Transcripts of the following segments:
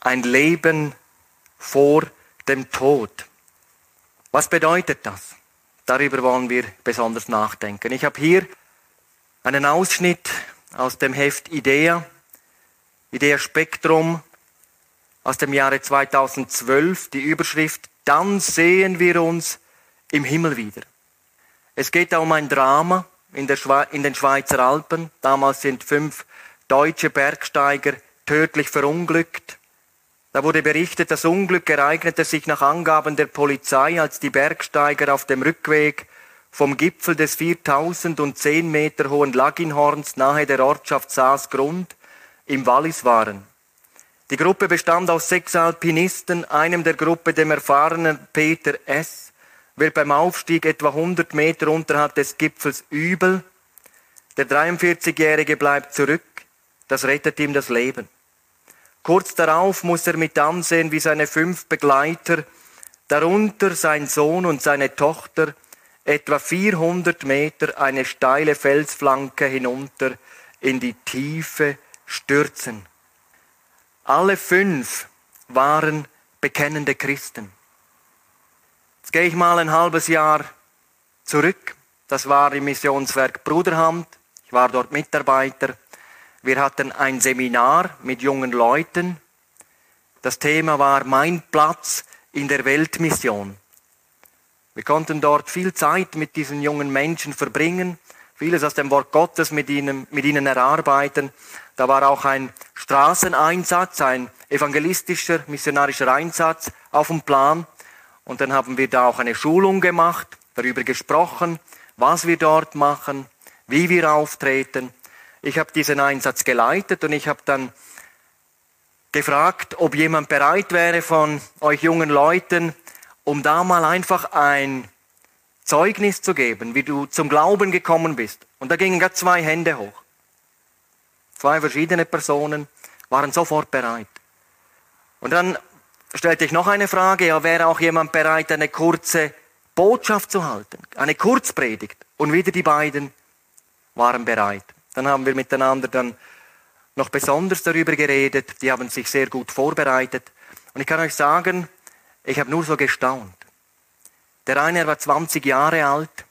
ein Leben vor dem Tod. Was bedeutet das? Darüber wollen wir besonders nachdenken. Ich habe hier einen Ausschnitt aus dem Heft Idea, Idea Spektrum aus dem Jahre 2012, die Überschrift Dann sehen wir uns im Himmel wieder. Es geht da um ein Drama in, in den Schweizer Alpen. Damals sind fünf deutsche Bergsteiger tödlich verunglückt. Da wurde berichtet, das Unglück ereignete sich nach Angaben der Polizei, als die Bergsteiger auf dem Rückweg vom Gipfel des 4010 Meter hohen Laginhorns nahe der Ortschaft Saasgrund im Wallis waren. Die Gruppe bestand aus sechs Alpinisten, einem der Gruppe dem erfahrenen Peter S., wird beim Aufstieg etwa 100 Meter unterhalb des Gipfels übel. Der 43-Jährige bleibt zurück, das rettet ihm das Leben. Kurz darauf muss er mit ansehen, wie seine fünf Begleiter, darunter sein Sohn und seine Tochter, etwa 400 Meter eine steile Felsflanke hinunter in die Tiefe stürzen. Alle fünf waren bekennende Christen. Jetzt gehe ich mal ein halbes Jahr zurück. Das war im Missionswerk Bruderhand. Ich war dort Mitarbeiter. Wir hatten ein Seminar mit jungen Leuten. Das Thema war Mein Platz in der Weltmission. Wir konnten dort viel Zeit mit diesen jungen Menschen verbringen, vieles aus dem Wort Gottes mit ihnen, mit ihnen erarbeiten. Da war auch ein Straßeneinsatz, ein evangelistischer, missionarischer Einsatz auf dem Plan. Und dann haben wir da auch eine Schulung gemacht, darüber gesprochen, was wir dort machen, wie wir auftreten. Ich habe diesen Einsatz geleitet und ich habe dann gefragt, ob jemand bereit wäre von euch jungen Leuten, um da mal einfach ein Zeugnis zu geben, wie du zum Glauben gekommen bist. Und da gingen gerade zwei Hände hoch. Zwei verschiedene Personen waren sofort bereit. Und dann stellte ich noch eine Frage, ja, wäre auch jemand bereit, eine kurze Botschaft zu halten, eine Kurzpredigt? Und wieder die beiden waren bereit. Dann haben wir miteinander dann noch besonders darüber geredet. Die haben sich sehr gut vorbereitet. Und ich kann euch sagen, ich habe nur so gestaunt. Der eine war 20 Jahre alt.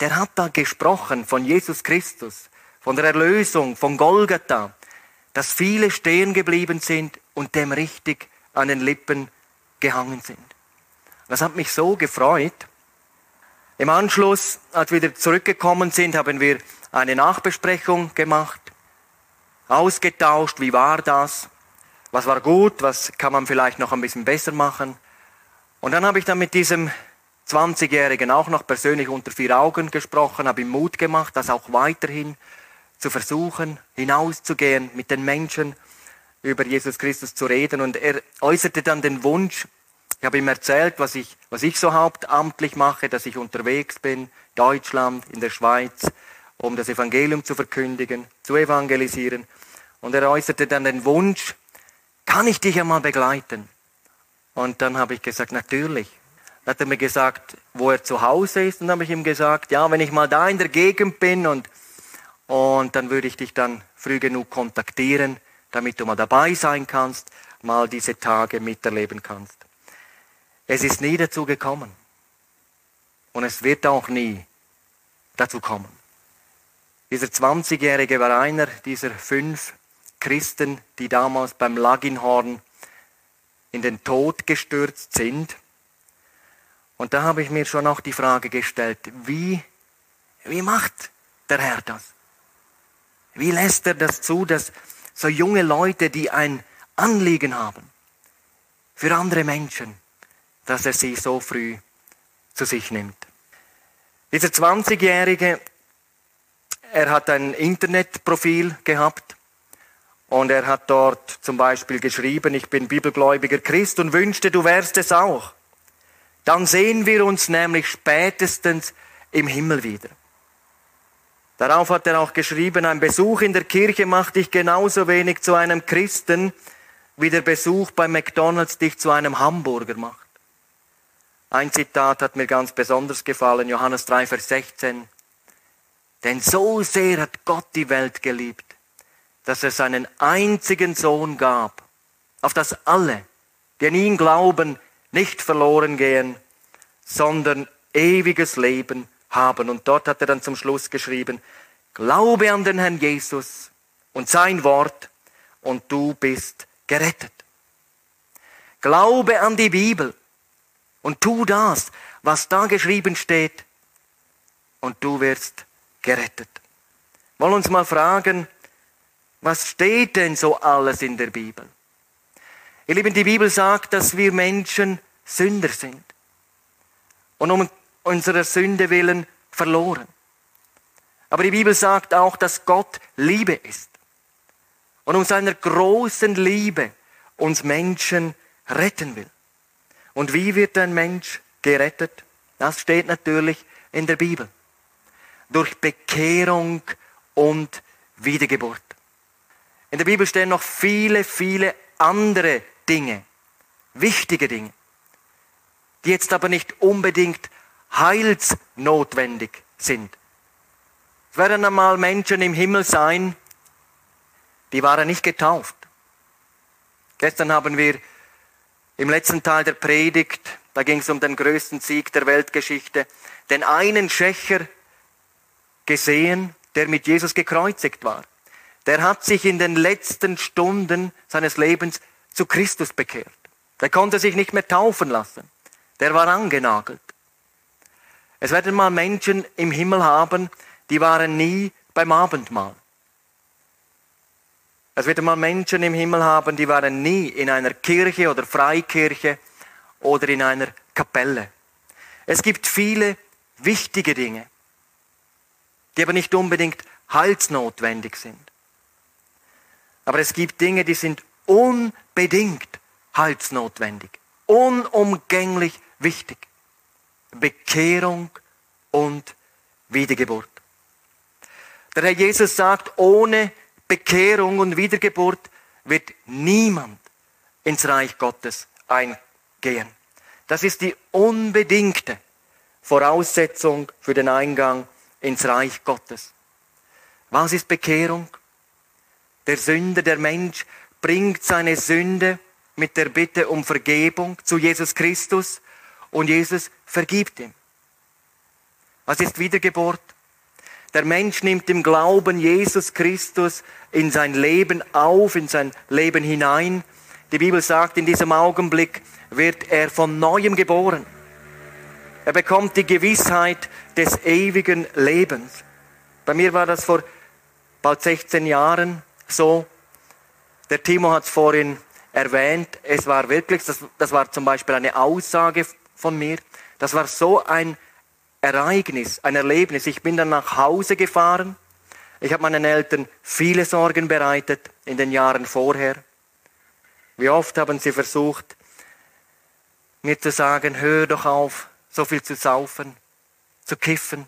Der hat da gesprochen von Jesus Christus, von der Erlösung, von Golgatha, dass viele stehen geblieben sind und dem richtig an den Lippen gehangen sind. Das hat mich so gefreut. Im Anschluss, als wir wieder zurückgekommen sind, haben wir eine Nachbesprechung gemacht, ausgetauscht, wie war das, was war gut, was kann man vielleicht noch ein bisschen besser machen. Und dann habe ich dann mit diesem 20-Jährigen auch noch persönlich unter vier Augen gesprochen, habe ihm Mut gemacht, das auch weiterhin zu versuchen, hinauszugehen, mit den Menschen über Jesus Christus zu reden. Und er äußerte dann den Wunsch, ich habe ihm erzählt, was ich, was ich so hauptamtlich mache, dass ich unterwegs bin, Deutschland, in der Schweiz, um das Evangelium zu verkündigen, zu evangelisieren. Und er äußerte dann den Wunsch, kann ich dich einmal begleiten? Und dann habe ich gesagt, natürlich. Dann hat er mir gesagt, wo er zu Hause ist. Und dann habe ich ihm gesagt, ja, wenn ich mal da in der Gegend bin und, und dann würde ich dich dann früh genug kontaktieren, damit du mal dabei sein kannst, mal diese Tage miterleben kannst. Es ist nie dazu gekommen. Und es wird auch nie dazu kommen. Dieser 20-Jährige war einer dieser fünf Christen, die damals beim Laginhorn in den Tod gestürzt sind. Und da habe ich mir schon auch die Frage gestellt, wie, wie macht der Herr das? Wie lässt er das zu, dass so junge Leute, die ein Anliegen haben für andere Menschen, dass er sie so früh zu sich nimmt? Dieser 20-Jährige er hat ein Internetprofil gehabt und er hat dort zum Beispiel geschrieben, ich bin bibelgläubiger Christ und wünschte, du wärst es auch. Dann sehen wir uns nämlich spätestens im Himmel wieder. Darauf hat er auch geschrieben, ein Besuch in der Kirche macht dich genauso wenig zu einem Christen, wie der Besuch bei McDonald's dich zu einem Hamburger macht. Ein Zitat hat mir ganz besonders gefallen, Johannes 3, Vers 16. Denn so sehr hat Gott die Welt geliebt, dass er seinen einzigen Sohn gab, auf dass alle, die an ihn glauben, nicht verloren gehen, sondern ewiges Leben haben. Und dort hat er dann zum Schluss geschrieben, Glaube an den Herrn Jesus und sein Wort und du bist gerettet. Glaube an die Bibel und tu das, was da geschrieben steht und du wirst gerettet. Wollen uns mal fragen, was steht denn so alles in der Bibel? Ihr Lieben, die Bibel sagt, dass wir Menschen Sünder sind und um unserer Sünde willen verloren. Aber die Bibel sagt auch, dass Gott Liebe ist und um seiner großen Liebe uns Menschen retten will. Und wie wird ein Mensch gerettet? Das steht natürlich in der Bibel. Durch Bekehrung und Wiedergeburt. In der Bibel stehen noch viele, viele andere Dinge, wichtige Dinge, die jetzt aber nicht unbedingt heilsnotwendig sind. Es werden einmal Menschen im Himmel sein, die waren nicht getauft. Gestern haben wir im letzten Teil der Predigt, da ging es um den größten Sieg der Weltgeschichte, den einen Schächer gesehen, der mit Jesus gekreuzigt war. Der hat sich in den letzten Stunden seines Lebens zu Christus bekehrt. Der konnte sich nicht mehr taufen lassen. Der war angenagelt. Es werden mal Menschen im Himmel haben, die waren nie beim Abendmahl. Es wird mal Menschen im Himmel haben, die waren nie in einer Kirche oder Freikirche oder in einer Kapelle. Es gibt viele wichtige Dinge, die aber nicht unbedingt heilsnotwendig sind. Aber es gibt Dinge, die sind unbedingt heilsnotwendig, unumgänglich wichtig. Bekehrung und Wiedergeburt. Der Herr Jesus sagt, ohne Bekehrung und Wiedergeburt wird niemand ins Reich Gottes eingehen. Das ist die unbedingte Voraussetzung für den Eingang ins Reich Gottes. Was ist Bekehrung? Der Sünder, der Mensch, bringt seine Sünde mit der Bitte um Vergebung zu Jesus Christus und Jesus vergibt ihm. Was ist Wiedergeburt? Der Mensch nimmt im Glauben Jesus Christus in sein Leben auf, in sein Leben hinein. Die Bibel sagt, in diesem Augenblick wird er von neuem geboren. Er bekommt die Gewissheit des ewigen Lebens. Bei mir war das vor bald 16 Jahren so. Der Timo hat es vorhin erwähnt. Es war wirklich, das, das war zum Beispiel eine Aussage von mir. Das war so ein Ereignis, ein Erlebnis. Ich bin dann nach Hause gefahren. Ich habe meinen Eltern viele Sorgen bereitet in den Jahren vorher. Wie oft haben sie versucht, mir zu sagen, hör doch auf, so viel zu saufen, zu kiffen.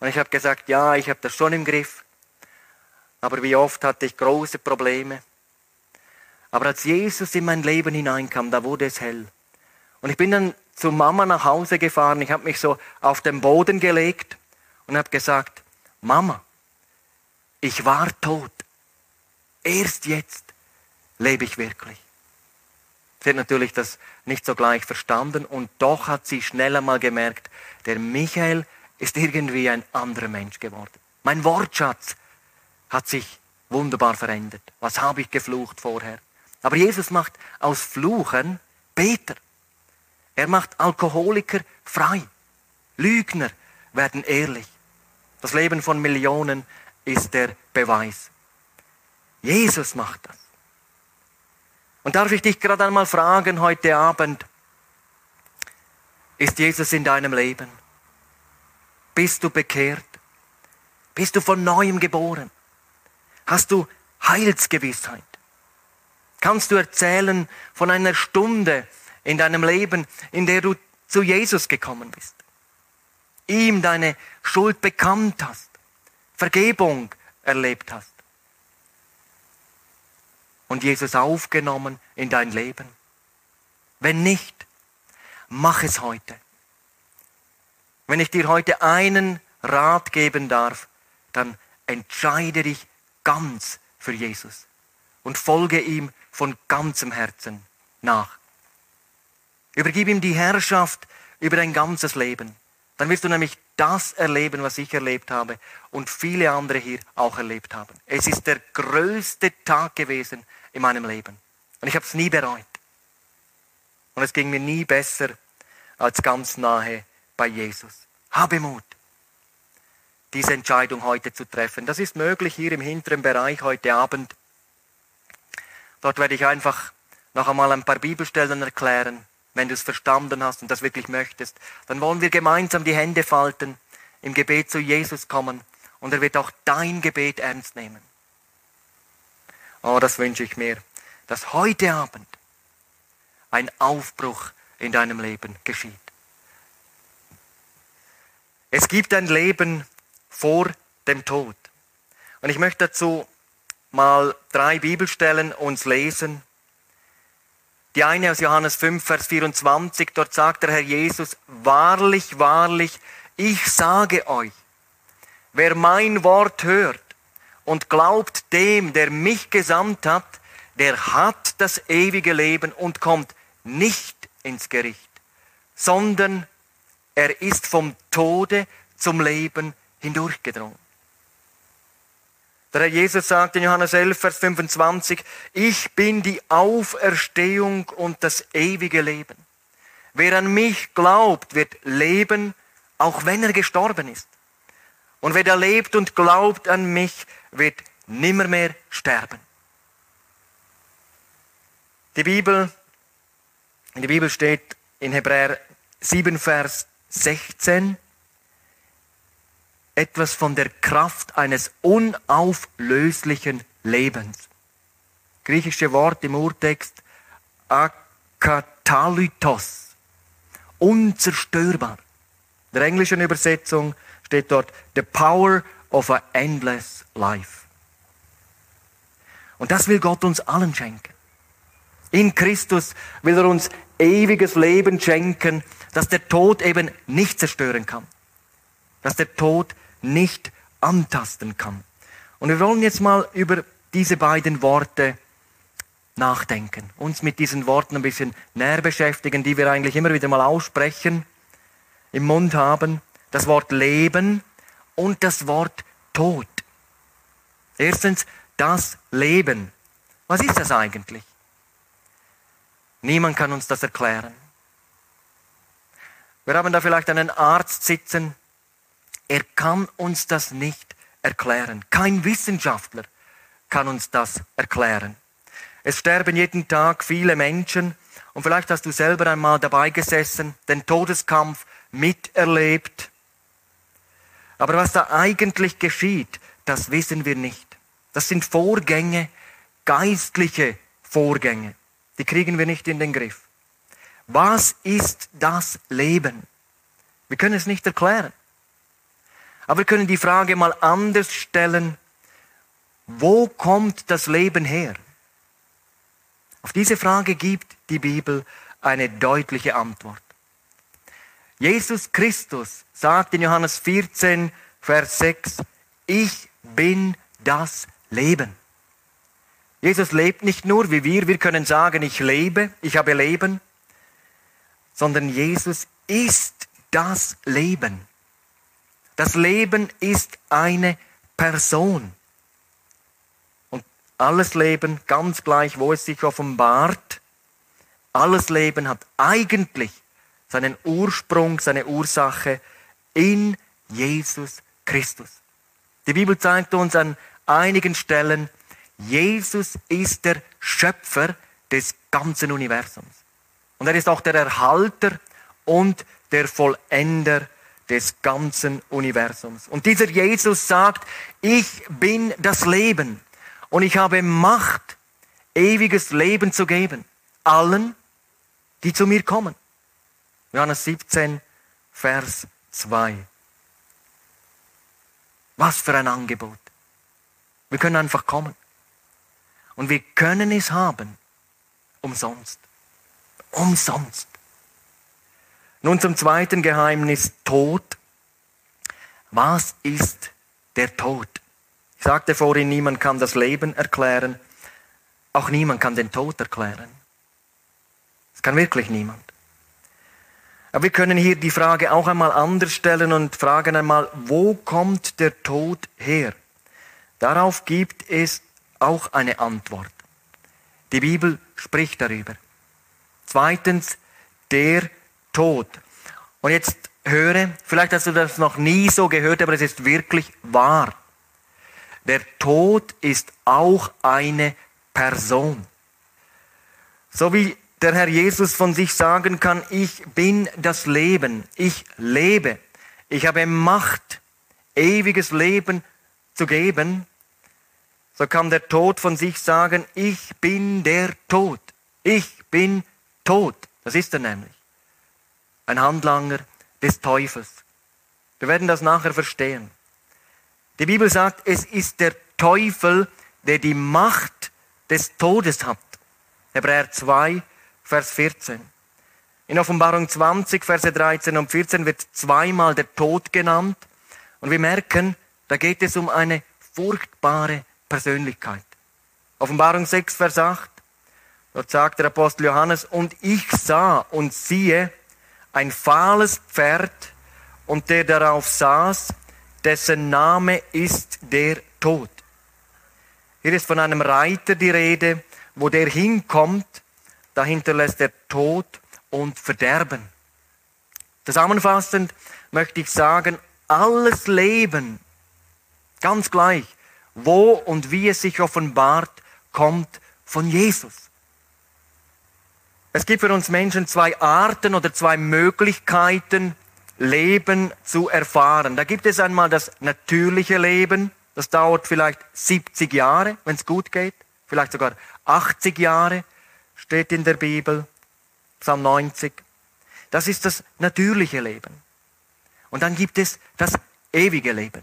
Und ich habe gesagt, ja, ich habe das schon im Griff. Aber wie oft hatte ich große Probleme. Aber als Jesus in mein Leben hineinkam, da wurde es hell. Und ich bin dann zu Mama nach Hause gefahren. Ich habe mich so auf den Boden gelegt und habe gesagt, Mama, ich war tot. Erst jetzt lebe ich wirklich. Sie hat natürlich das nicht so gleich verstanden und doch hat sie schnell einmal gemerkt, der Michael ist irgendwie ein anderer Mensch geworden. Mein Wortschatz hat sich wunderbar verändert. Was habe ich geflucht vorher? Aber Jesus macht aus Fluchen Peter. Er macht Alkoholiker frei. Lügner werden ehrlich. Das Leben von Millionen ist der Beweis. Jesus macht das. Und darf ich dich gerade einmal fragen heute Abend, ist Jesus in deinem Leben? Bist du bekehrt? Bist du von neuem geboren? Hast du Heilsgewissheit? Kannst du erzählen von einer Stunde, in deinem Leben, in der du zu Jesus gekommen bist. Ihm deine Schuld bekannt hast, Vergebung erlebt hast und Jesus aufgenommen in dein Leben. Wenn nicht, mach es heute. Wenn ich dir heute einen Rat geben darf, dann entscheide dich ganz für Jesus und folge ihm von ganzem Herzen nach. Übergib ihm die Herrschaft über dein ganzes Leben. Dann wirst du nämlich das erleben, was ich erlebt habe und viele andere hier auch erlebt haben. Es ist der größte Tag gewesen in meinem Leben. Und ich habe es nie bereut. Und es ging mir nie besser als ganz nahe bei Jesus. Habe Mut, diese Entscheidung heute zu treffen. Das ist möglich hier im hinteren Bereich heute Abend. Dort werde ich einfach noch einmal ein paar Bibelstellen erklären. Wenn du es verstanden hast und das wirklich möchtest, dann wollen wir gemeinsam die Hände falten, im Gebet zu Jesus kommen und er wird auch dein Gebet ernst nehmen. Oh, das wünsche ich mir, dass heute Abend ein Aufbruch in deinem Leben geschieht. Es gibt ein Leben vor dem Tod. Und ich möchte dazu mal drei Bibelstellen uns lesen. Die eine aus Johannes 5, Vers 24, dort sagt der Herr Jesus, wahrlich, wahrlich, ich sage euch, wer mein Wort hört und glaubt dem, der mich gesandt hat, der hat das ewige Leben und kommt nicht ins Gericht, sondern er ist vom Tode zum Leben hindurchgedrungen. Der Herr Jesus sagt in Johannes 11, Vers 25, ich bin die Auferstehung und das ewige Leben. Wer an mich glaubt, wird leben, auch wenn er gestorben ist. Und wer da lebt und glaubt an mich, wird nimmermehr sterben. Die Bibel, in der Bibel steht in Hebräer 7, Vers 16, etwas von der Kraft eines unauflöslichen Lebens. Griechische Wort im Urtext akatalytos, unzerstörbar. In der englischen Übersetzung steht dort the power of a endless life. Und das will Gott uns allen schenken. In Christus will er uns ewiges Leben schenken, das der Tod eben nicht zerstören kann. Dass der Tod nicht antasten kann. Und wir wollen jetzt mal über diese beiden Worte nachdenken, uns mit diesen Worten ein bisschen näher beschäftigen, die wir eigentlich immer wieder mal aussprechen, im Mund haben. Das Wort Leben und das Wort Tod. Erstens, das Leben. Was ist das eigentlich? Niemand kann uns das erklären. Wir haben da vielleicht einen Arzt sitzen, er kann uns das nicht erklären. Kein Wissenschaftler kann uns das erklären. Es sterben jeden Tag viele Menschen und vielleicht hast du selber einmal dabei gesessen, den Todeskampf miterlebt. Aber was da eigentlich geschieht, das wissen wir nicht. Das sind Vorgänge, geistliche Vorgänge. Die kriegen wir nicht in den Griff. Was ist das Leben? Wir können es nicht erklären. Aber wir können die Frage mal anders stellen. Wo kommt das Leben her? Auf diese Frage gibt die Bibel eine deutliche Antwort. Jesus Christus sagt in Johannes 14, Vers 6, ich bin das Leben. Jesus lebt nicht nur wie wir, wir können sagen, ich lebe, ich habe Leben, sondern Jesus ist das Leben. Das Leben ist eine Person. Und alles Leben, ganz gleich, wo es sich offenbart, alles Leben hat eigentlich seinen Ursprung, seine Ursache in Jesus Christus. Die Bibel zeigt uns an einigen Stellen, Jesus ist der Schöpfer des ganzen Universums. Und er ist auch der Erhalter und der Vollender des ganzen Universums. Und dieser Jesus sagt, ich bin das Leben und ich habe Macht, ewiges Leben zu geben. Allen, die zu mir kommen. Johannes 17, Vers 2. Was für ein Angebot. Wir können einfach kommen. Und wir können es haben. Umsonst. Umsonst. Nun zum zweiten Geheimnis Tod. Was ist der Tod? Ich sagte vorhin, niemand kann das Leben erklären. Auch niemand kann den Tod erklären. Das kann wirklich niemand. Aber wir können hier die Frage auch einmal anders stellen und fragen einmal, wo kommt der Tod her? Darauf gibt es auch eine Antwort. Die Bibel spricht darüber. Zweitens, der Tod. Und jetzt höre, vielleicht hast du das noch nie so gehört, aber es ist wirklich wahr. Der Tod ist auch eine Person. So wie der Herr Jesus von sich sagen kann, ich bin das Leben, ich lebe, ich habe Macht, ewiges Leben zu geben, so kann der Tod von sich sagen, ich bin der Tod, ich bin tot. Das ist er nämlich. Ein Handlanger des Teufels. Wir werden das nachher verstehen. Die Bibel sagt, es ist der Teufel, der die Macht des Todes hat. Hebräer 2, Vers 14. In Offenbarung 20, Verse 13 und 14 wird zweimal der Tod genannt. Und wir merken, da geht es um eine furchtbare Persönlichkeit. Offenbarung 6, Vers 8. Dort sagt der Apostel Johannes, und ich sah und siehe ein fahles Pferd und der darauf saß, dessen Name ist der Tod. Hier ist von einem Reiter die Rede, wo der hinkommt, da hinterlässt er Tod und Verderben. Zusammenfassend möchte ich sagen, alles Leben, ganz gleich, wo und wie es sich offenbart, kommt von Jesus. Es gibt für uns Menschen zwei Arten oder zwei Möglichkeiten, Leben zu erfahren. Da gibt es einmal das natürliche Leben, das dauert vielleicht 70 Jahre, wenn es gut geht, vielleicht sogar 80 Jahre, steht in der Bibel, Psalm 90. Das ist das natürliche Leben. Und dann gibt es das ewige Leben.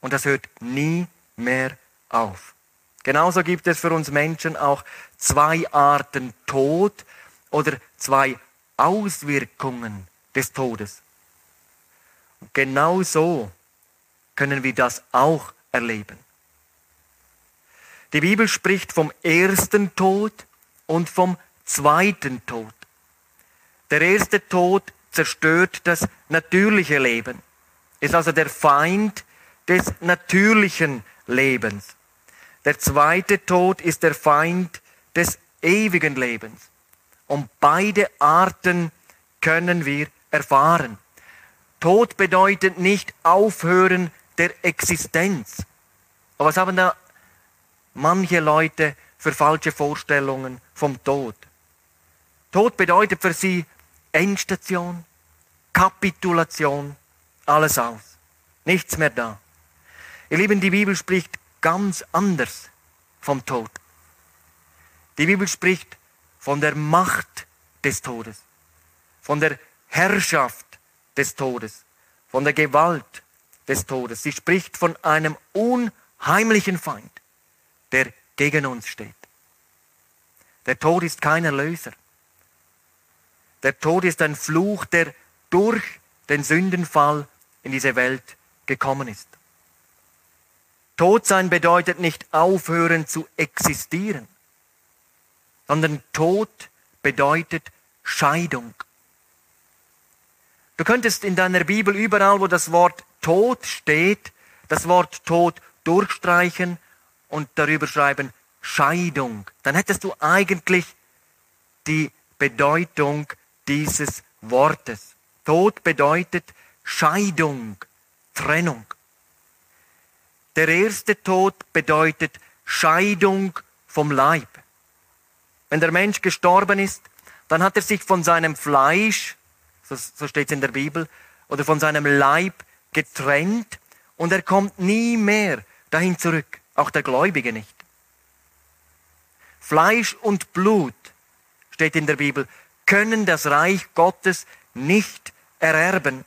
Und das hört nie mehr auf. Genauso gibt es für uns Menschen auch zwei Arten Tod oder zwei Auswirkungen des Todes. Und genau so können wir das auch erleben. Die Bibel spricht vom ersten Tod und vom zweiten Tod. Der erste Tod zerstört das natürliche Leben, ist also der Feind des natürlichen Lebens. Der zweite Tod ist der Feind des ewigen Lebens. Und beide Arten können wir erfahren. Tod bedeutet nicht Aufhören der Existenz. Aber was haben da manche Leute für falsche Vorstellungen vom Tod? Tod bedeutet für sie Endstation, Kapitulation, alles aus. Nichts mehr da. Ihr Lieben, die Bibel spricht ganz anders vom Tod. Die Bibel spricht von der Macht des Todes, von der Herrschaft des Todes, von der Gewalt des Todes. Sie spricht von einem unheimlichen Feind, der gegen uns steht. Der Tod ist kein Erlöser. Der Tod ist ein Fluch, der durch den Sündenfall in diese Welt gekommen ist. Tod sein bedeutet nicht aufhören zu existieren, sondern Tod bedeutet Scheidung. Du könntest in deiner Bibel überall, wo das Wort Tod steht, das Wort Tod durchstreichen und darüber schreiben Scheidung. Dann hättest du eigentlich die Bedeutung dieses Wortes. Tod bedeutet Scheidung, Trennung. Der erste Tod bedeutet Scheidung vom Leib. Wenn der Mensch gestorben ist, dann hat er sich von seinem Fleisch, so, so steht es in der Bibel, oder von seinem Leib getrennt und er kommt nie mehr dahin zurück, auch der Gläubige nicht. Fleisch und Blut, steht in der Bibel, können das Reich Gottes nicht ererben.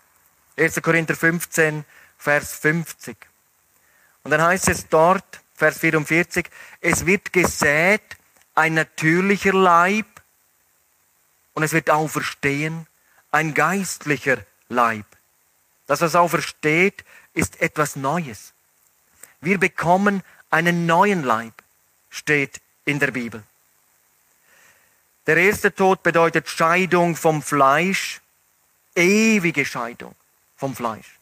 1. Korinther 15, Vers 50. Und dann heißt es dort, Vers 44, es wird gesät ein natürlicher Leib und es wird auferstehen ein geistlicher Leib. Das, was aufersteht, ist etwas Neues. Wir bekommen einen neuen Leib, steht in der Bibel. Der erste Tod bedeutet Scheidung vom Fleisch, ewige Scheidung vom Fleisch.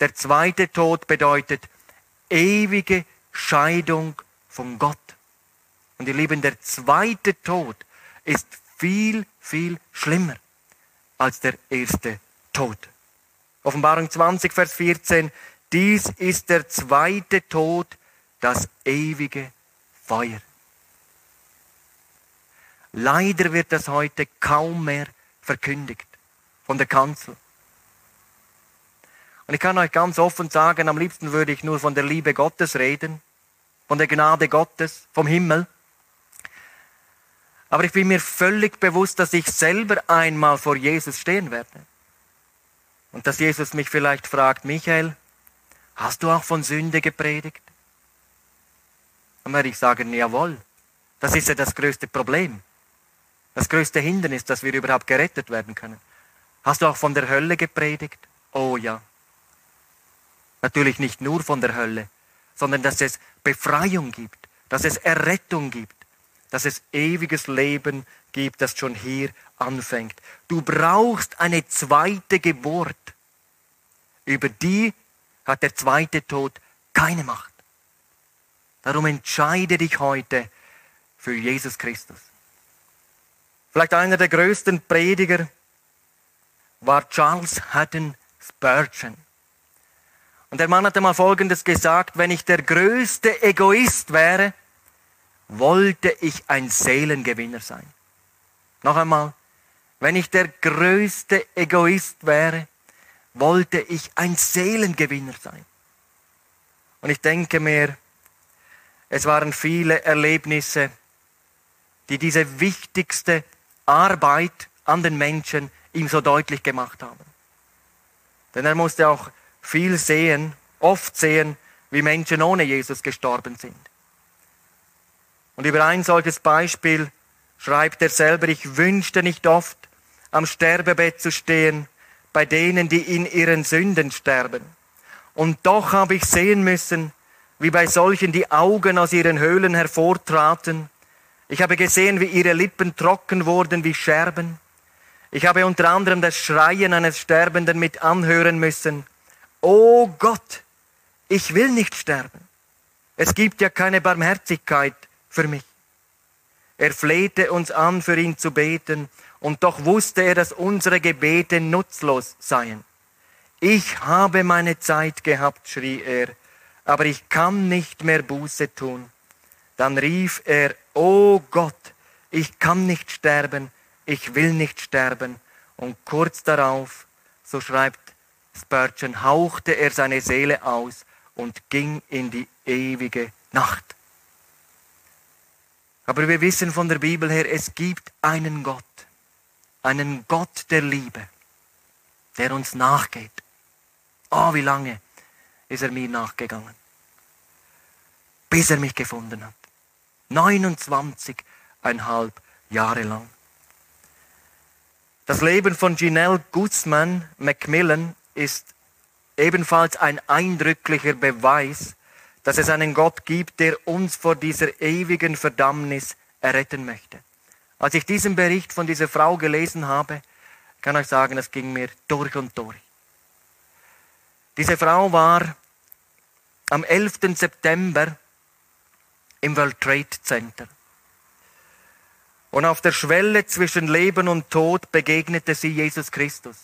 Der zweite Tod bedeutet ewige Scheidung von Gott. Und ihr Lieben, der zweite Tod ist viel, viel schlimmer als der erste Tod. Offenbarung 20, Vers 14. Dies ist der zweite Tod, das ewige Feuer. Leider wird das heute kaum mehr verkündigt von der Kanzel. Und ich kann euch ganz offen sagen, am liebsten würde ich nur von der Liebe Gottes reden, von der Gnade Gottes, vom Himmel. Aber ich bin mir völlig bewusst, dass ich selber einmal vor Jesus stehen werde. Und dass Jesus mich vielleicht fragt, Michael, hast du auch von Sünde gepredigt? Dann werde ich sagen, jawohl. Das ist ja das größte Problem. Das größte Hindernis, dass wir überhaupt gerettet werden können. Hast du auch von der Hölle gepredigt? Oh ja. Natürlich nicht nur von der Hölle, sondern dass es Befreiung gibt, dass es Errettung gibt, dass es ewiges Leben gibt, das schon hier anfängt. Du brauchst eine zweite Geburt. Über die hat der zweite Tod keine Macht. Darum entscheide dich heute für Jesus Christus. Vielleicht einer der größten Prediger war Charles Haddon Spurgeon. Und der Mann hat einmal Folgendes gesagt, wenn ich der größte Egoist wäre, wollte ich ein Seelengewinner sein. Noch einmal, wenn ich der größte Egoist wäre, wollte ich ein Seelengewinner sein. Und ich denke mir, es waren viele Erlebnisse, die diese wichtigste Arbeit an den Menschen ihm so deutlich gemacht haben. Denn er musste auch viel sehen, oft sehen, wie Menschen ohne Jesus gestorben sind. Und über ein solches Beispiel schreibt er selber, ich wünschte nicht oft, am Sterbebett zu stehen, bei denen, die in ihren Sünden sterben. Und doch habe ich sehen müssen, wie bei solchen die Augen aus ihren Höhlen hervortraten. Ich habe gesehen, wie ihre Lippen trocken wurden wie Scherben. Ich habe unter anderem das Schreien eines Sterbenden mit anhören müssen. O Gott, ich will nicht sterben. Es gibt ja keine Barmherzigkeit für mich. Er flehte uns an, für ihn zu beten, und doch wusste er, dass unsere Gebete nutzlos seien. Ich habe meine Zeit gehabt, schrie er, aber ich kann nicht mehr Buße tun. Dann rief er, O Gott, ich kann nicht sterben, ich will nicht sterben. Und kurz darauf, so schreibt Spurgeon, hauchte er seine Seele aus und ging in die ewige Nacht. Aber wir wissen von der Bibel her, es gibt einen Gott, einen Gott der Liebe, der uns nachgeht. Oh, wie lange ist er mir nachgegangen, bis er mich gefunden hat. 29,5 Jahre lang. Das Leben von Janelle Guzman Macmillan ist ebenfalls ein eindrücklicher Beweis dass es einen Gott gibt, der uns vor dieser ewigen Verdammnis erretten möchte. Als ich diesen Bericht von dieser Frau gelesen habe, kann ich sagen, das ging mir durch und durch. Diese Frau war am 11. September im World Trade Center. Und auf der Schwelle zwischen Leben und Tod begegnete sie Jesus Christus.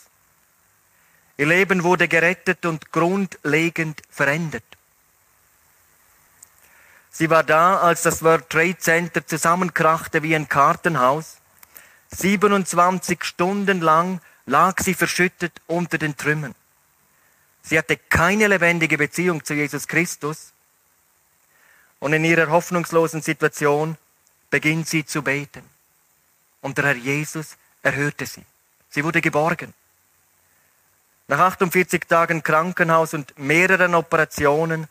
Ihr Leben wurde gerettet und grundlegend verändert. Sie war da, als das World Trade Center zusammenkrachte wie ein Kartenhaus. 27 Stunden lang lag sie verschüttet unter den Trümmern. Sie hatte keine lebendige Beziehung zu Jesus Christus. Und in ihrer hoffnungslosen Situation beginnt sie zu beten. Und der Herr Jesus erhörte sie. Sie wurde geborgen. Nach 48 Tagen Krankenhaus und mehreren Operationen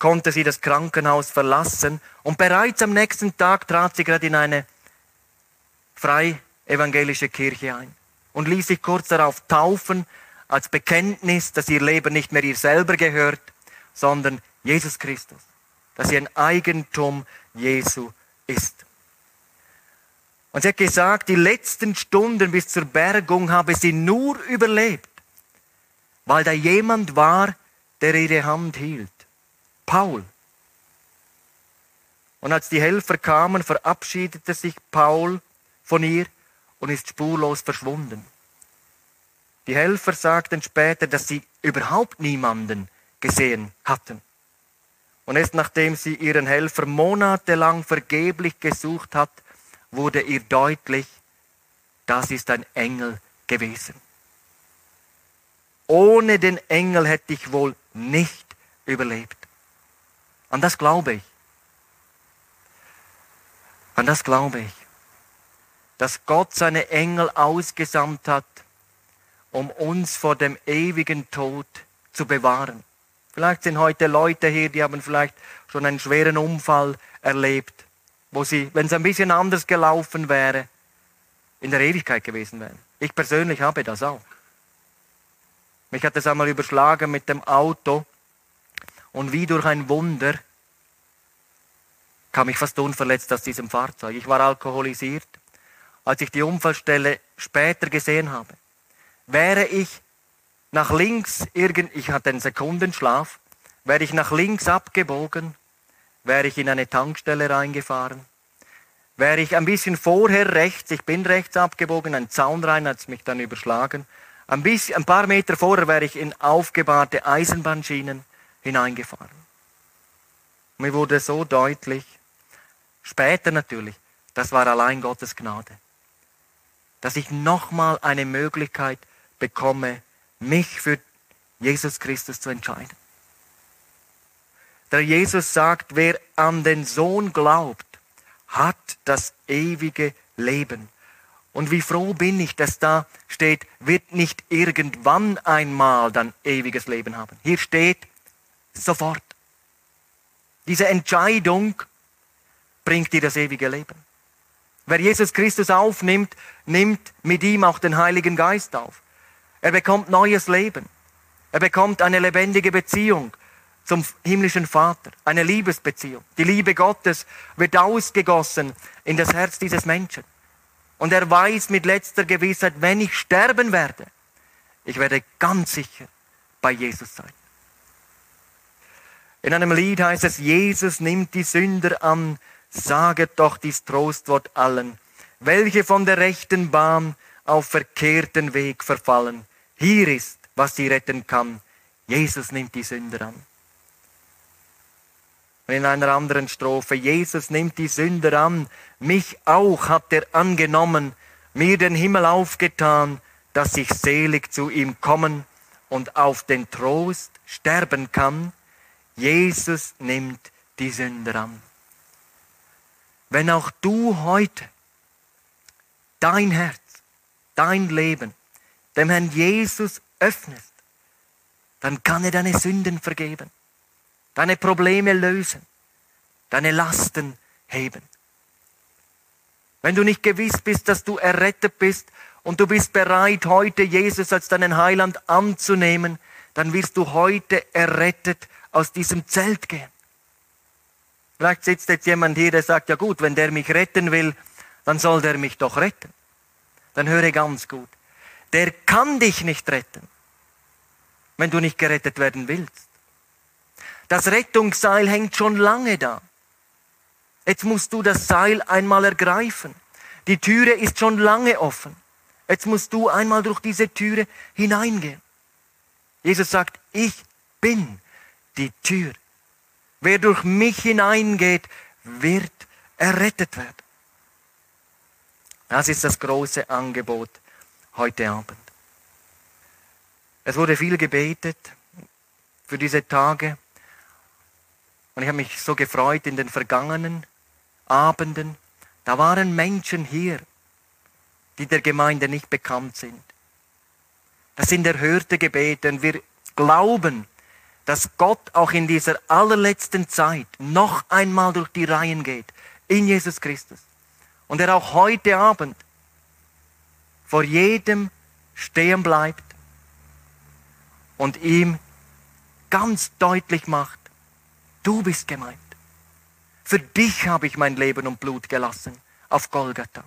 konnte sie das Krankenhaus verlassen und bereits am nächsten Tag trat sie gerade in eine frei evangelische Kirche ein und ließ sich kurz darauf taufen als Bekenntnis, dass ihr Leben nicht mehr ihr selber gehört, sondern Jesus Christus, dass sie ein Eigentum Jesu ist. Und sie hat gesagt, die letzten Stunden bis zur Bergung habe sie nur überlebt, weil da jemand war, der ihre Hand hielt. Paul. Und als die Helfer kamen, verabschiedete sich Paul von ihr und ist spurlos verschwunden. Die Helfer sagten später, dass sie überhaupt niemanden gesehen hatten. Und erst nachdem sie ihren Helfer monatelang vergeblich gesucht hat, wurde ihr deutlich, das ist ein Engel gewesen. Ohne den Engel hätte ich wohl nicht überlebt. An das glaube ich. An das glaube ich. Dass Gott seine Engel ausgesandt hat, um uns vor dem ewigen Tod zu bewahren. Vielleicht sind heute Leute hier, die haben vielleicht schon einen schweren Unfall erlebt, wo sie, wenn es ein bisschen anders gelaufen wäre, in der Ewigkeit gewesen wären. Ich persönlich habe das auch. Mich hat es einmal überschlagen mit dem Auto und wie durch ein Wunder kam ich fast unverletzt aus diesem Fahrzeug. Ich war alkoholisiert. Als ich die Unfallstelle später gesehen habe, wäre ich nach links irgend, ich hatte einen Sekundenschlaf, wäre ich nach links abgebogen, wäre ich in eine Tankstelle reingefahren, wäre ich ein bisschen vorher rechts, ich bin rechts abgebogen, ein Zaun rein hat es mich dann überschlagen, ein, bisschen, ein paar Meter vorher wäre ich in aufgebahrte Eisenbahnschienen hineingefahren. Mir wurde so deutlich, später natürlich, das war allein Gottes Gnade, dass ich nochmal eine Möglichkeit bekomme, mich für Jesus Christus zu entscheiden. Der Jesus sagt, wer an den Sohn glaubt, hat das ewige Leben. Und wie froh bin ich, dass da steht, wird nicht irgendwann einmal dann ewiges Leben haben. Hier steht sofort. Diese Entscheidung bringt dir das ewige Leben. Wer Jesus Christus aufnimmt, nimmt mit ihm auch den Heiligen Geist auf. Er bekommt neues Leben. Er bekommt eine lebendige Beziehung zum himmlischen Vater, eine Liebesbeziehung. Die Liebe Gottes wird ausgegossen in das Herz dieses Menschen. Und er weiß mit letzter Gewissheit, wenn ich sterben werde, ich werde ganz sicher bei Jesus sein. In einem Lied heißt es, Jesus nimmt die Sünder an, saget doch dies Trostwort allen, welche von der rechten Bahn auf verkehrten Weg verfallen. Hier ist, was sie retten kann. Jesus nimmt die Sünder an. Und in einer anderen Strophe, Jesus nimmt die Sünder an, mich auch hat er angenommen, mir den Himmel aufgetan, dass ich selig zu ihm kommen und auf den Trost sterben kann. Jesus nimmt die Sünder an. Wenn auch du heute dein Herz, dein Leben dem Herrn Jesus öffnest, dann kann er deine Sünden vergeben, deine Probleme lösen, deine Lasten heben. Wenn du nicht gewiss bist, dass du errettet bist und du bist bereit, heute Jesus als deinen Heiland anzunehmen, dann wirst du heute errettet aus diesem Zelt gehen. Vielleicht sitzt jetzt jemand hier, der sagt, ja gut, wenn der mich retten will, dann soll der mich doch retten. Dann höre ganz gut der kann dich nicht retten, wenn du nicht gerettet werden willst. Das Rettungsseil hängt schon lange da. Jetzt musst du das Seil einmal ergreifen. Die Türe ist schon lange offen. Jetzt musst du einmal durch diese Türe hineingehen. Jesus sagt, ich bin die Tür. Wer durch mich hineingeht, wird errettet werden. Das ist das große Angebot heute Abend. Es wurde viel gebetet für diese Tage. Und ich habe mich so gefreut in den vergangenen Abenden. Da waren Menschen hier, die der Gemeinde nicht bekannt sind. Das sind erhörte Gebete und wir glauben, dass Gott auch in dieser allerletzten Zeit noch einmal durch die Reihen geht in Jesus Christus. Und er auch heute Abend vor jedem stehen bleibt und ihm ganz deutlich macht, du bist gemeint. Für dich habe ich mein Leben und Blut gelassen auf Golgatha.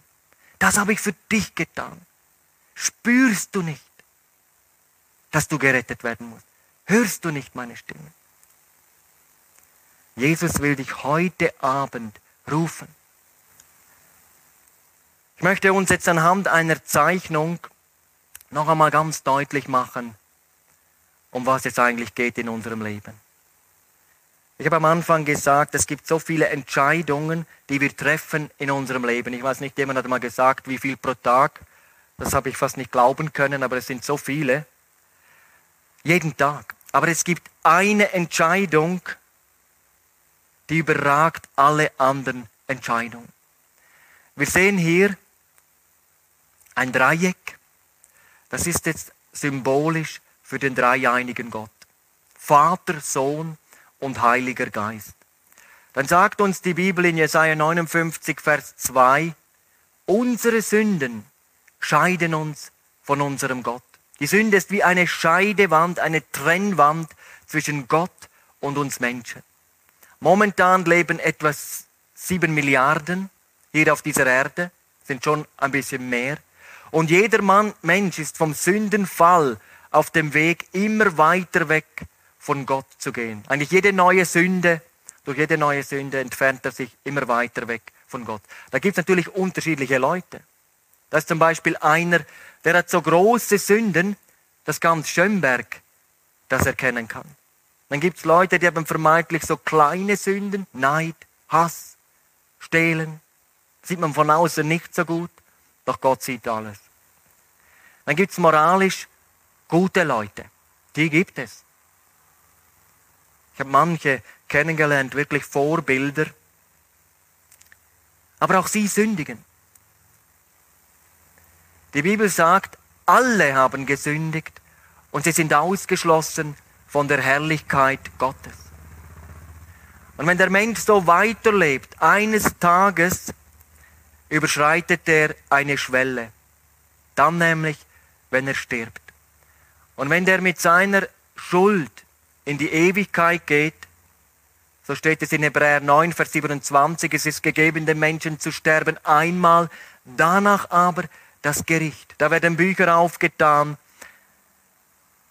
Das habe ich für dich getan. Spürst du nicht, dass du gerettet werden musst? Hörst du nicht meine Stimme? Jesus will dich heute Abend rufen. Ich möchte uns jetzt anhand einer Zeichnung noch einmal ganz deutlich machen, um was es eigentlich geht in unserem Leben. Ich habe am Anfang gesagt, es gibt so viele Entscheidungen, die wir treffen in unserem Leben. Ich weiß nicht, jemand hat mal gesagt, wie viel pro Tag. Das habe ich fast nicht glauben können, aber es sind so viele. Jeden Tag. Aber es gibt eine Entscheidung, die überragt alle anderen Entscheidungen. Wir sehen hier ein Dreieck. Das ist jetzt symbolisch für den dreieinigen Gott. Vater, Sohn und Heiliger Geist. Dann sagt uns die Bibel in Jesaja 59, Vers 2, unsere Sünden scheiden uns von unserem Gott. Die Sünde ist wie eine Scheidewand, eine Trennwand zwischen Gott und uns Menschen. Momentan leben etwa sieben Milliarden hier auf dieser Erde, sind schon ein bisschen mehr. Und jeder Mann, Mensch ist vom Sündenfall auf dem Weg immer weiter weg von Gott zu gehen. Eigentlich jede neue Sünde, durch jede neue Sünde entfernt er sich immer weiter weg von Gott. Da gibt es natürlich unterschiedliche Leute. Da ist zum Beispiel einer, der hat so große Sünden, dass ganz Schönberg das erkennen kann. Dann gibt es Leute, die haben vermeintlich so kleine Sünden, Neid, Hass, Stehlen. Sieht man von außen nicht so gut, doch Gott sieht alles. Dann gibt es moralisch gute Leute. Die gibt es. Ich habe manche kennengelernt, wirklich Vorbilder. Aber auch sie sündigen. Die Bibel sagt, alle haben gesündigt und sie sind ausgeschlossen von der Herrlichkeit Gottes. Und wenn der Mensch so weiterlebt, eines Tages überschreitet er eine Schwelle. Dann nämlich, wenn er stirbt. Und wenn der mit seiner Schuld in die Ewigkeit geht, so steht es in Hebräer 9, Vers 27, es ist gegeben, dem Menschen zu sterben einmal, danach aber das Gericht. Da werden Bücher aufgetan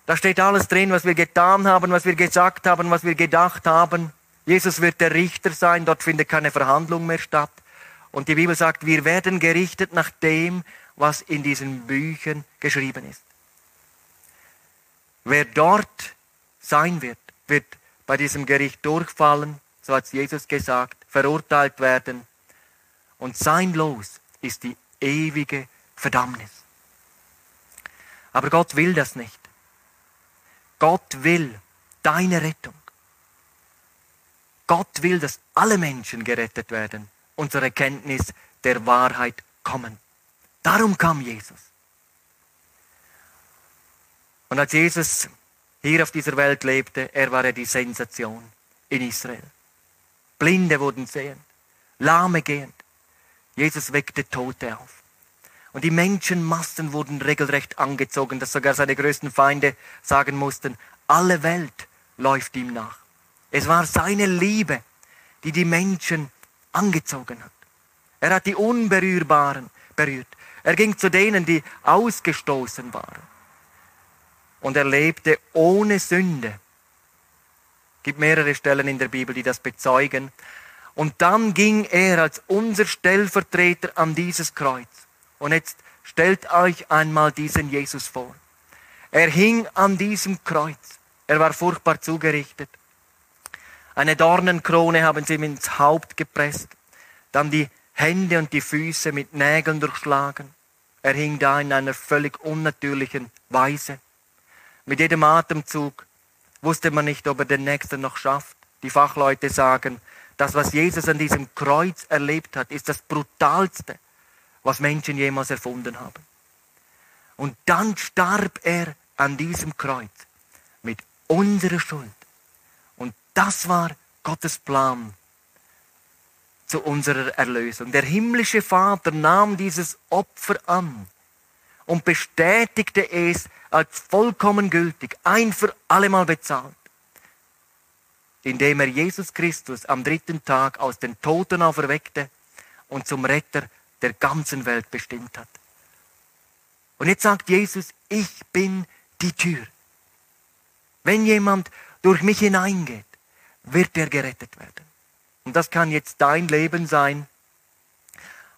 da steht alles drin, was wir getan haben, was wir gesagt haben, was wir gedacht haben. Jesus wird der Richter sein, dort findet keine Verhandlung mehr statt. Und die Bibel sagt, wir werden gerichtet nach dem, was in diesen Büchern geschrieben ist. Wer dort sein wird, wird bei diesem Gericht durchfallen, so hat Jesus gesagt, verurteilt werden. Und sein Los ist die ewige Verdammnis. Aber Gott will das nicht. Gott will deine Rettung. Gott will, dass alle Menschen gerettet werden und zur Erkenntnis der Wahrheit kommen. Darum kam Jesus. Und als Jesus hier auf dieser Welt lebte, er war ja die Sensation in Israel. Blinde wurden sehend, Lahme gehend. Jesus weckte Tote auf. Und die Menschenmassen wurden regelrecht angezogen, dass sogar seine größten Feinde sagen mussten, alle Welt läuft ihm nach. Es war seine Liebe, die die Menschen angezogen hat. Er hat die Unberührbaren berührt. Er ging zu denen, die ausgestoßen waren. Und er lebte ohne Sünde. Es gibt mehrere Stellen in der Bibel, die das bezeugen. Und dann ging er als unser Stellvertreter an dieses Kreuz. Und jetzt stellt euch einmal diesen Jesus vor. Er hing an diesem Kreuz. Er war furchtbar zugerichtet. Eine Dornenkrone haben sie ihm ins Haupt gepresst. Dann die Hände und die Füße mit Nägeln durchschlagen. Er hing da in einer völlig unnatürlichen Weise. Mit jedem Atemzug wusste man nicht, ob er den nächsten noch schafft. Die Fachleute sagen, das, was Jesus an diesem Kreuz erlebt hat, ist das brutalste, was Menschen jemals erfunden haben. Und dann starb er an diesem Kreuz mit unserer Schuld. Und das war Gottes Plan zu unserer Erlösung. Der himmlische Vater nahm dieses Opfer an und bestätigte es als vollkommen gültig, ein für allemal bezahlt. indem er Jesus Christus am dritten Tag aus den Toten auferweckte und zum Retter der ganzen Welt bestimmt hat. Und jetzt sagt Jesus, ich bin die Tür. Wenn jemand durch mich hineingeht, wird er gerettet werden. Und das kann jetzt dein Leben sein.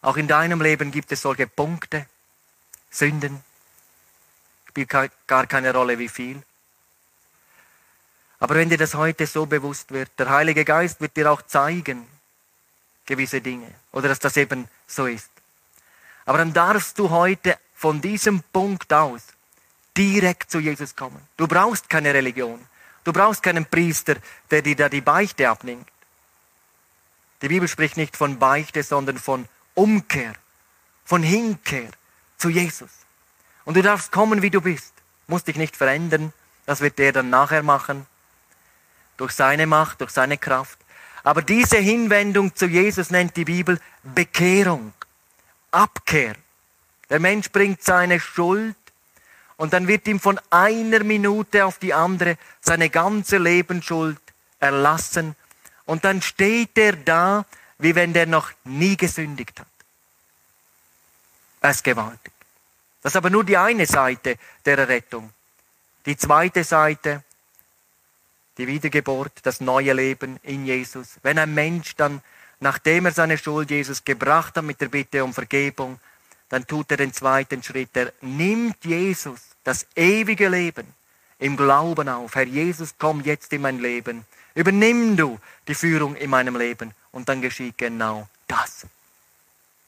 Auch in deinem Leben gibt es solche Punkte, Sünden. Spielt gar keine Rolle, wie viel. Aber wenn dir das heute so bewusst wird, der Heilige Geist wird dir auch zeigen, gewisse Dinge, oder dass das eben so ist. Aber dann darfst du heute von diesem Punkt aus direkt zu Jesus kommen. Du brauchst keine Religion. Du brauchst keinen Priester, der dir da die Beichte abnimmt. Die Bibel spricht nicht von Beichte, sondern von Umkehr, von Hinkehr zu Jesus. Und du darfst kommen, wie du bist. Musst dich nicht verändern. Das wird der dann nachher machen. Durch seine Macht, durch seine Kraft. Aber diese Hinwendung zu Jesus nennt die Bibel Bekehrung, Abkehr. Der Mensch bringt seine Schuld und dann wird ihm von einer Minute auf die andere seine ganze Lebensschuld erlassen und dann steht er da, wie wenn der noch nie gesündigt hat. Es ist gewaltig. Das ist aber nur die eine Seite der Errettung. Die zweite Seite, die Wiedergeburt, das neue Leben in Jesus. Wenn ein Mensch dann, nachdem er seine Schuld Jesus gebracht hat mit der Bitte um Vergebung, dann tut er den zweiten Schritt. Er nimmt Jesus, das ewige Leben, im Glauben auf. Herr Jesus, komm jetzt in mein Leben. Übernimm du die Führung in meinem Leben. Und dann geschieht genau das.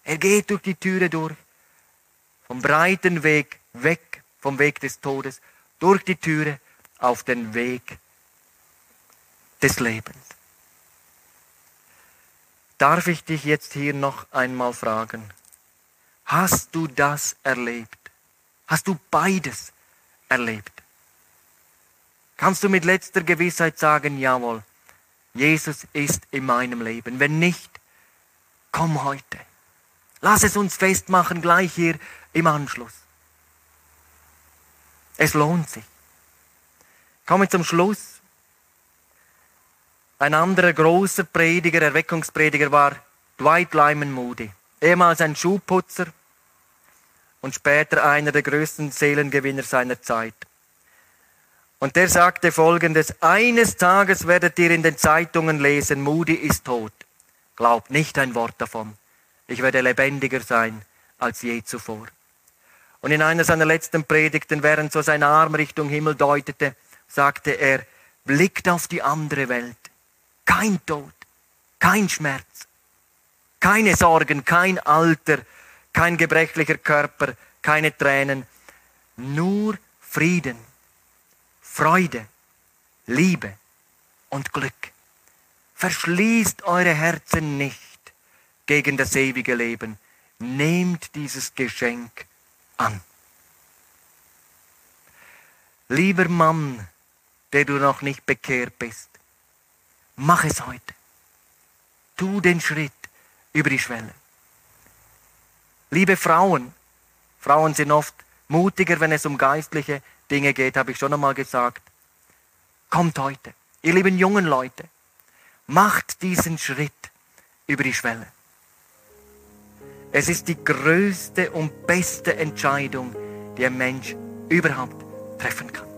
Er geht durch die Türe durch, vom breiten Weg weg, vom Weg des Todes, durch die Türe auf den Weg des Lebens. Darf ich dich jetzt hier noch einmal fragen, hast du das erlebt? Hast du beides erlebt? Kannst du mit letzter Gewissheit sagen, jawohl, Jesus ist in meinem Leben. Wenn nicht, komm heute. Lass es uns festmachen, gleich hier im Anschluss. Es lohnt sich. Komme zum Schluss. Ein anderer großer Prediger, Erweckungsprediger war Dwight Lyman Moody, ehemals ein Schuhputzer und später einer der größten Seelengewinner seiner Zeit. Und der sagte folgendes, eines Tages werdet ihr in den Zeitungen lesen, Moody ist tot. Glaubt nicht ein Wort davon. Ich werde lebendiger sein als je zuvor. Und in einer seiner letzten Predigten, während so sein Arm Richtung Himmel deutete, sagte er, blickt auf die andere Welt kein Tod, kein Schmerz, keine Sorgen, kein Alter, kein gebrechlicher Körper, keine Tränen, nur Frieden, Freude, Liebe und Glück. Verschließt eure Herzen nicht gegen das ewige Leben. Nehmt dieses Geschenk an. Lieber Mann, der du noch nicht bekehrt bist, Mach es heute. Tu den Schritt über die Schwelle. Liebe Frauen, Frauen sind oft mutiger, wenn es um geistliche Dinge geht, habe ich schon einmal gesagt. Kommt heute, ihr lieben jungen Leute, macht diesen Schritt über die Schwelle. Es ist die größte und beste Entscheidung, die ein Mensch überhaupt treffen kann.